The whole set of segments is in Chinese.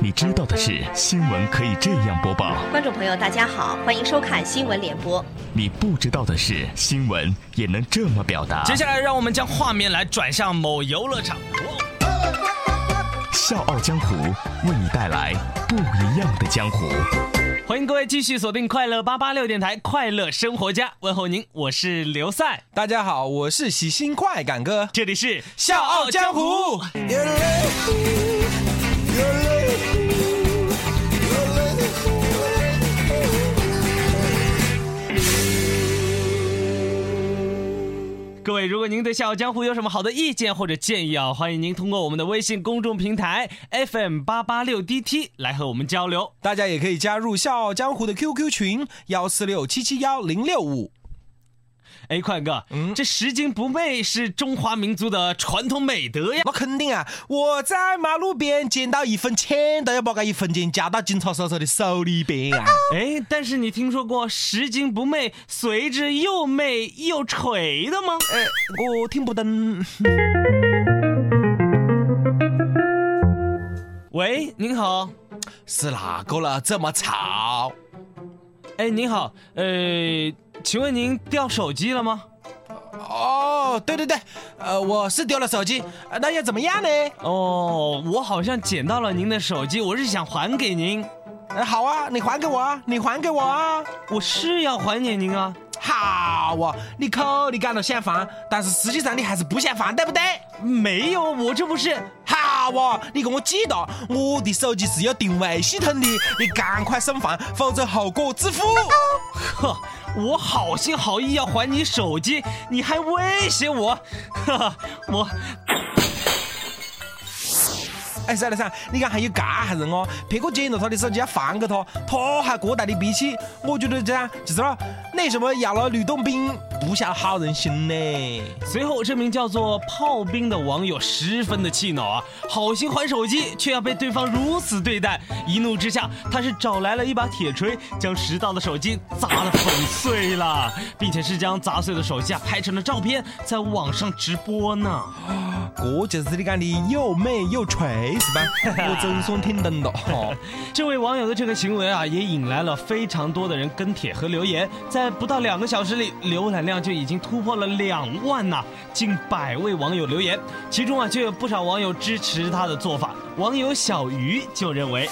你知道的是，新闻可以这样播报。观众朋友，大家好，欢迎收看新闻联播。你不知道的是，新闻也能这么表达。接下来，让我们将画面来转向某游乐场。笑傲江湖为你带来不一样的江湖。欢迎各位继续锁定快乐八八六电台，快乐生活家，问候您，我是刘赛。大家好，我是喜新快感哥，这里是笑傲江湖。各位，如果您对《笑傲江湖》有什么好的意见或者建议啊，欢迎您通过我们的微信公众平台 FM 八八六 DT 来和我们交流。大家也可以加入《笑傲江湖》的 QQ 群幺四六七七幺零六五。哎，快哥，嗯，这拾金不昧是中华民族的传统美德呀。那肯定啊！我在马路边捡到一分钱，都要把这一分钱夹到警察叔叔的手里边啊！哎，但是你听说过拾金不昧随之又媚又垂的吗？哎，我听不懂。喂，您好，是哪个了？这么吵？哎，您好，呃。请问您掉手机了吗？哦，对对对，呃，我是丢了手机，那又怎么样呢？哦，我好像捡到了您的手机，我是想还给您。呃，好啊，你还给我啊，你还给我啊，我是要还给您啊。好啊，你口里讲了想还，但是实际上你还是不想还，对不对？没有，我这不是。阿娃，你给我记到，我的手机是有定位系统的，你赶快送还，否则后果自负。呵。我好心好意要还你手机，你还威胁我，哈哈，我。哎，算了算，你看还有干啥人哦？别个捡了他的手机要还给他，他还过大的脾气，我觉得这样就是了。那什么要了吕洞宾，不像好人心呢。随后，这名叫做炮兵的网友十分的气恼啊，好心还手机，却要被对方如此对待，一怒之下，他是找来了一把铁锤，将拾到的手机砸得粉碎了，并且是将砸碎的手机啊拍成了照片，在网上直播呢。这就是你讲的又美又锤我总算听懂了。这位网友的这个行为啊，也引来了非常多的人跟帖和留言，在不到两个小时里，浏览量就已经突破了两万呐，近百位网友留言，其中啊就有不少网友支持他的做法。网友小鱼就认为，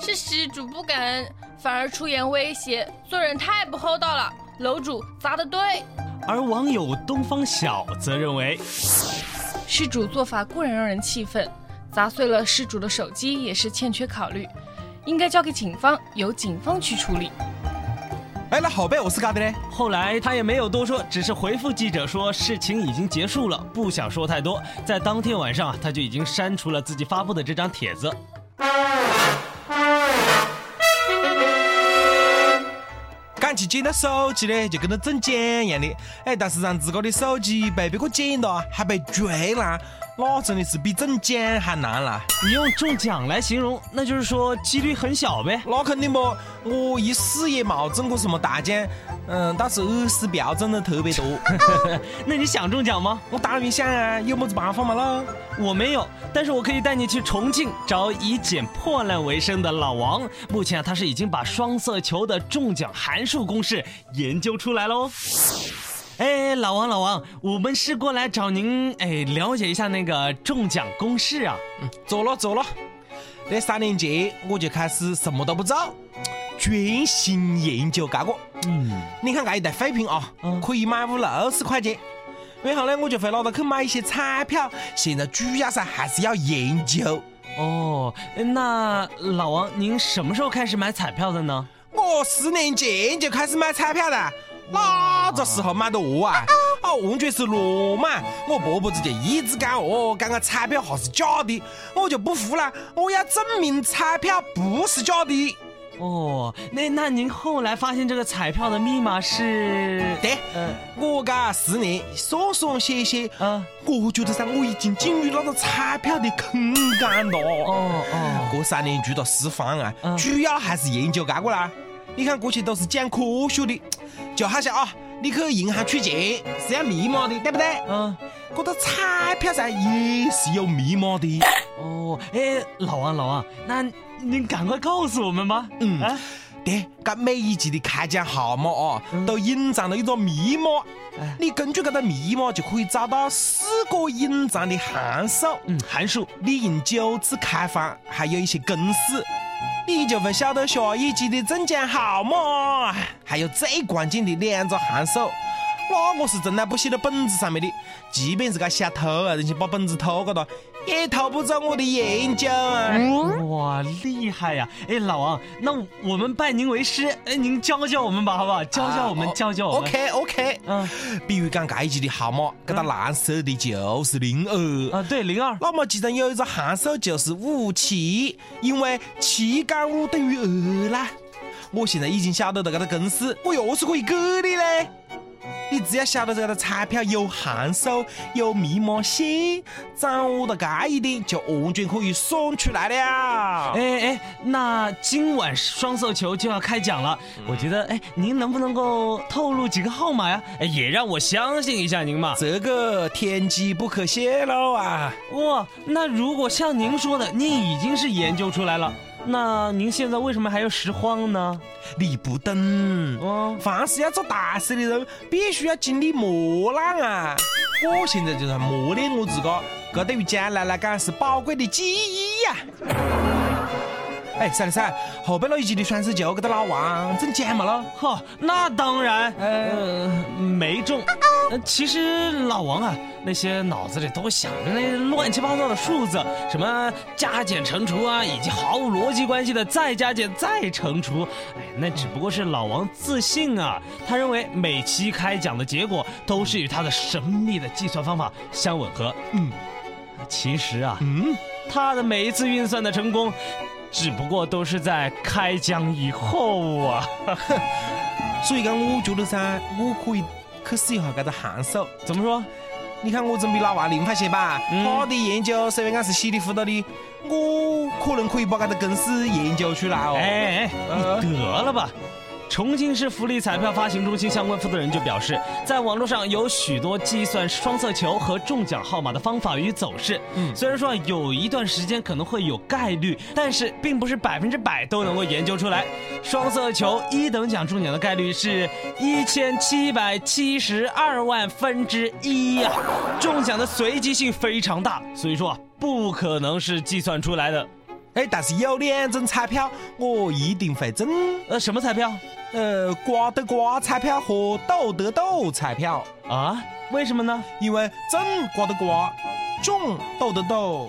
是失主不感恩，反而出言威胁，做人太不厚道了。楼主砸的对。而网友东方小则认为。失主做法固然让人气愤，砸碎了失主的手机也是欠缺考虑，应该交给警方，由警方去处理。哎，那后背我是干的嘞？后来他也没有多说，只是回复记者说事情已经结束了，不想说太多。在当天晚上，他就已经删除了自己发布的这张帖子。敢去捡到手机的，就跟那中奖一样的。哎，但是让自个的手机被别个捡到，还被追了。那真的是比中奖还难了。你用中奖来形容，那就是说几率很小呗。那肯定不，我一死也没中过什么大奖，嗯，倒是二十票中的特别多。那你想中奖吗？我当然想啊，有么子办法嘛喽？我没有，但是我可以带你去重庆找以捡破烂为生的老王。目前啊，他是已经把双色球的中奖函数公式研究出来喽。哎，老王，老王，我们是过来找您，哎，了解一下那个中奖公式啊。嗯，走了走了。那三年前我就开始什么都不做，专心研究这个。嗯，你看这一袋废品啊，可以买五六十块钱。然后呢，我就会拿到去买一些彩票。现在主要噻还是要研究。哦，那老王，您什么时候开始买彩票的呢？我十年前就开始买彩票了。哪个时候买的哦啊？啊，完全是乱买！我婆婆子就一直讲哦，讲个彩票哈是假的，我就不服了，我要证明彩票不是假的。哦，那那您后来发现这个彩票的密码是？对，嗯，我噶十年算算写写，嗯，我觉得噻，我已经进入那个彩票的坑感了。哦哦，这三年遇到释放啊，主要还是研究这个啦。你看过去都是讲科学的。就好像啊，你去银行取钱是要密码的，对不对？嗯，这个彩票上也是有密码的。哦，哎，老王老王，那您赶快告诉我们吧。嗯，啊对，这每一季的开奖号码啊，都隐藏了一个密码。你根据这个密码就可以找到四个隐藏的函数。嗯，函数。你用九次开方，还有一些公式。你就会晓得下一季的中奖号码，还有最关键的两个函数。那我是从来不写到本子上面的，即便是个小偷啊，人家把本子偷过了，也偷不走我的研究啊！哇，厉害呀！哎，老王，那我们拜您为师，哎，您教教我们吧，好不好？教教我们，教教我们。OK OK，嗯，比如讲这一季的号码，这个蓝色的就是零二啊，对，零二。那么其中有一个函数就是五七，因为七减五等于二啦。我现在已经晓得了这个公式，我又是可以给你嘞。你只要晓得这个彩票有函数、有密码线，掌握到这一点，就完全可以算出来了。哎哎，那今晚双色球就要开奖了，我觉得，哎，您能不能够透露几个号码呀？哎，也让我相信一下您嘛。这个天机不可泄露啊！哇，那如果像您说的，您已经是研究出来了。那您现在为什么还要拾荒呢？你不懂，嗯，凡是要做大事的人，必须要经历磨难啊！我现在就在磨练我自个，这对于将来来讲是宝贵的记忆呀。哎，啥的啥，后边那一集的双色球给他老王中奖嘛了？哈，那当然，呃，没中。其实老王啊，那些脑子里都想着那乱七八糟的数字，什么加减乘除啊，以及毫无逻辑关系的再加减再乘除，哎，那只不过是老王自信啊。他认为每期开奖的结果都是与他的神秘的计算方法相吻合。嗯，其实啊，嗯，他的每一次运算的成功，只不过都是在开奖以后啊。所以讲，我觉得噻，我可以。去试一下这个函数，怎么说？你看我总比老王灵活些吧？他的研究虽然讲是稀里糊涂的，我可能可以把这个公式研究出来哦。哎哎，你得了吧！重庆市福利彩票发行中心相关负责人就表示，在网络上有许多计算双色球和中奖号码的方法与走势。嗯，虽然说有一段时间可能会有概率，但是并不是百分之百都能够研究出来。双色球一等奖中奖的概率是一千七百七十二万分之一呀，中奖的随机性非常大，所以说不可能是计算出来的。哎，但是有两种彩票我一定会中。呃，什么彩票？呃，刮的刮彩票和斗的斗彩票。啊？为什么呢？因为真刮的刮，中斗的斗。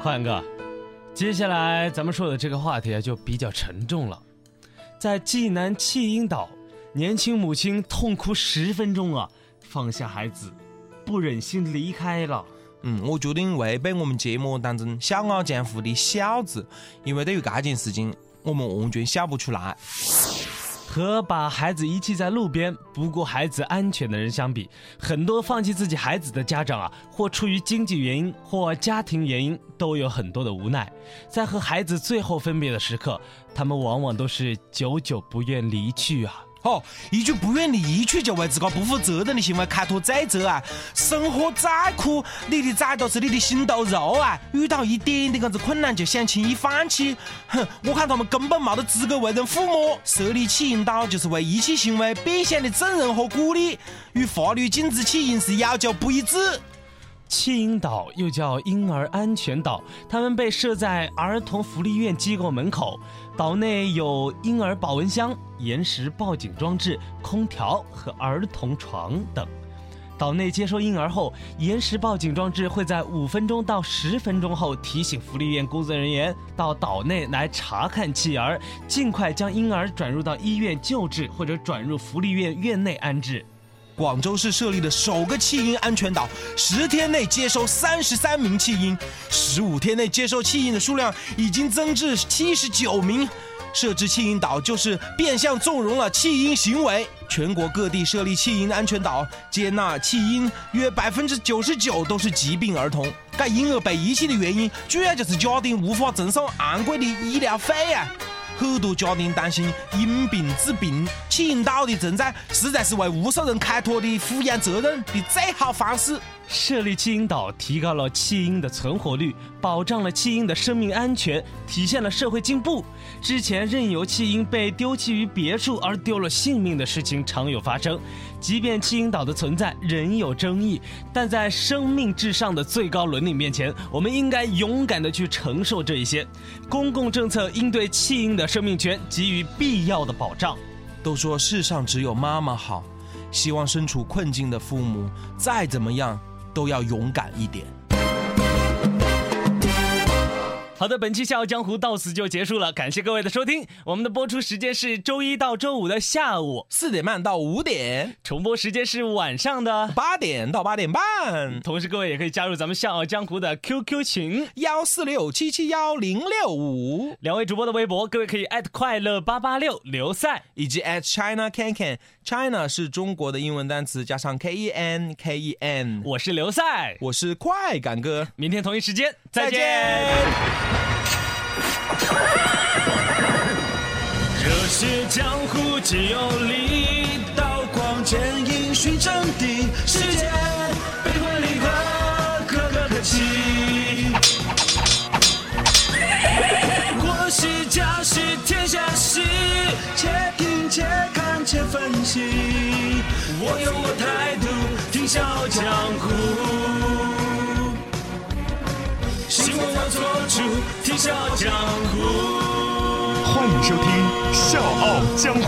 宽哥，接下来咱们说的这个话题啊，就比较沉重了，在济南弃婴岛。年轻母亲痛哭十分钟啊，放下孩子，不忍心离开了。嗯，我决定违背我们节目当中笑傲江湖的笑字，因为对于这件事情，我们完全笑不出来。和把孩子遗弃在路边、不顾孩子安全的人相比，很多放弃自己孩子的家长啊，或出于经济原因，或家庭原因，都有很多的无奈。在和孩子最后分别的时刻，他们往往都是久久不愿离去啊。哦，一句不愿离去就为自个不负责任的行为开脱罪责啊！生活再苦，你的崽都是你的心头肉啊！遇到一点点这子困难就想轻易放弃，哼！我看他们根本没得资格为人父母。设立弃婴岛就是为遗弃行为变相的纵容和鼓励，与法律禁止弃婴是要求不一致。弃婴岛又叫婴儿安全岛，他们被设在儿童福利院机构门口。岛内有婴儿保温箱、延时报警装置、空调和儿童床等。岛内接收婴儿后，延时报警装置会在五分钟到十分钟后提醒福利院工作人员到岛内来查看弃儿，尽快将婴儿转入到医院救治或者转入福利院院内安置。广州市设立的首个弃婴安全岛，十天内接收三十三名弃婴，十五天内接收弃婴的数量已经增至七十九名。设置弃婴岛就是变相纵容了弃婴行为。全国各地设立弃婴安全岛，接纳弃婴约百分之九十九都是疾病儿童。该婴儿被遗弃的原因，主要就是家庭无法承受昂贵的医疗费啊。很多家庭担心因病致病，弃婴岛的存在实在是为无数人开脱的抚养责任的最好方式。设立弃婴岛，提高了弃婴的存活率，保障了弃婴的生命安全，体现了社会进步。之前任由弃婴被丢弃于别处而丢了性命的事情常有发生。即便弃婴岛的存在仍有争议，但在生命至上的最高伦理面前，我们应该勇敢地去承受这一些。公共政策应对弃婴的生命权给予必要的保障。都说世上只有妈妈好，希望身处困境的父母再怎么样。都要勇敢一点。好的，本期《笑傲江湖》到此就结束了，感谢各位的收听。我们的播出时间是周一到周五的下午四点半到五点，重播时间是晚上的八点到八点半。同时，各位也可以加入咱们《笑傲江湖》的 QQ 群幺四六七七幺零六五，两位主播的微博，各位可以快乐八八六刘赛以及 China Can Can。China 是中国的英文单词，加上 K E N K E N。我是刘赛，我是快感哥，明天同一时间再见。热血江湖皆有力，刀光剑影寻真谛。世间笑傲江湖。欢迎收听《笑傲江湖》。